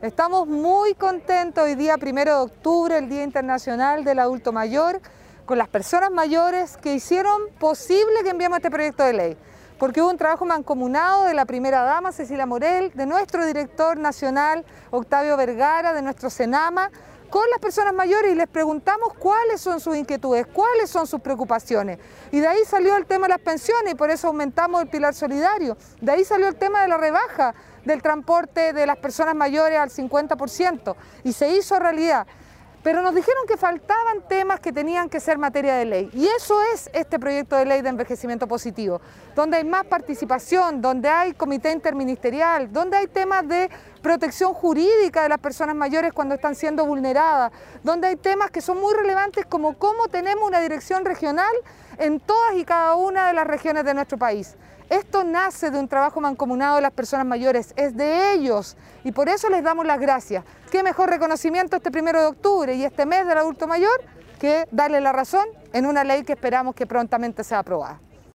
Estamos muy contentos hoy día, primero de octubre, el Día Internacional del Adulto Mayor, con las personas mayores que hicieron posible que enviemos este proyecto de ley. Porque hubo un trabajo mancomunado de la primera dama, Cecilia Morel, de nuestro director nacional, Octavio Vergara, de nuestro Senama, con las personas mayores y les preguntamos cuáles son sus inquietudes, cuáles son sus preocupaciones. Y de ahí salió el tema de las pensiones y por eso aumentamos el pilar solidario. De ahí salió el tema de la rebaja del transporte de las personas mayores al 50% y se hizo realidad. Pero nos dijeron que faltaban temas que tenían que ser materia de ley. Y eso es este proyecto de ley de envejecimiento positivo, donde hay más participación, donde hay comité interministerial, donde hay temas de protección jurídica de las personas mayores cuando están siendo vulneradas, donde hay temas que son muy relevantes como cómo tenemos una dirección regional en todas y cada una de las regiones de nuestro país. Esto nace de un trabajo mancomunado de las personas mayores, es de ellos y por eso les damos las gracias. Qué mejor reconocimiento este primero de octubre y este mes del adulto mayor que darle la razón en una ley que esperamos que prontamente sea aprobada.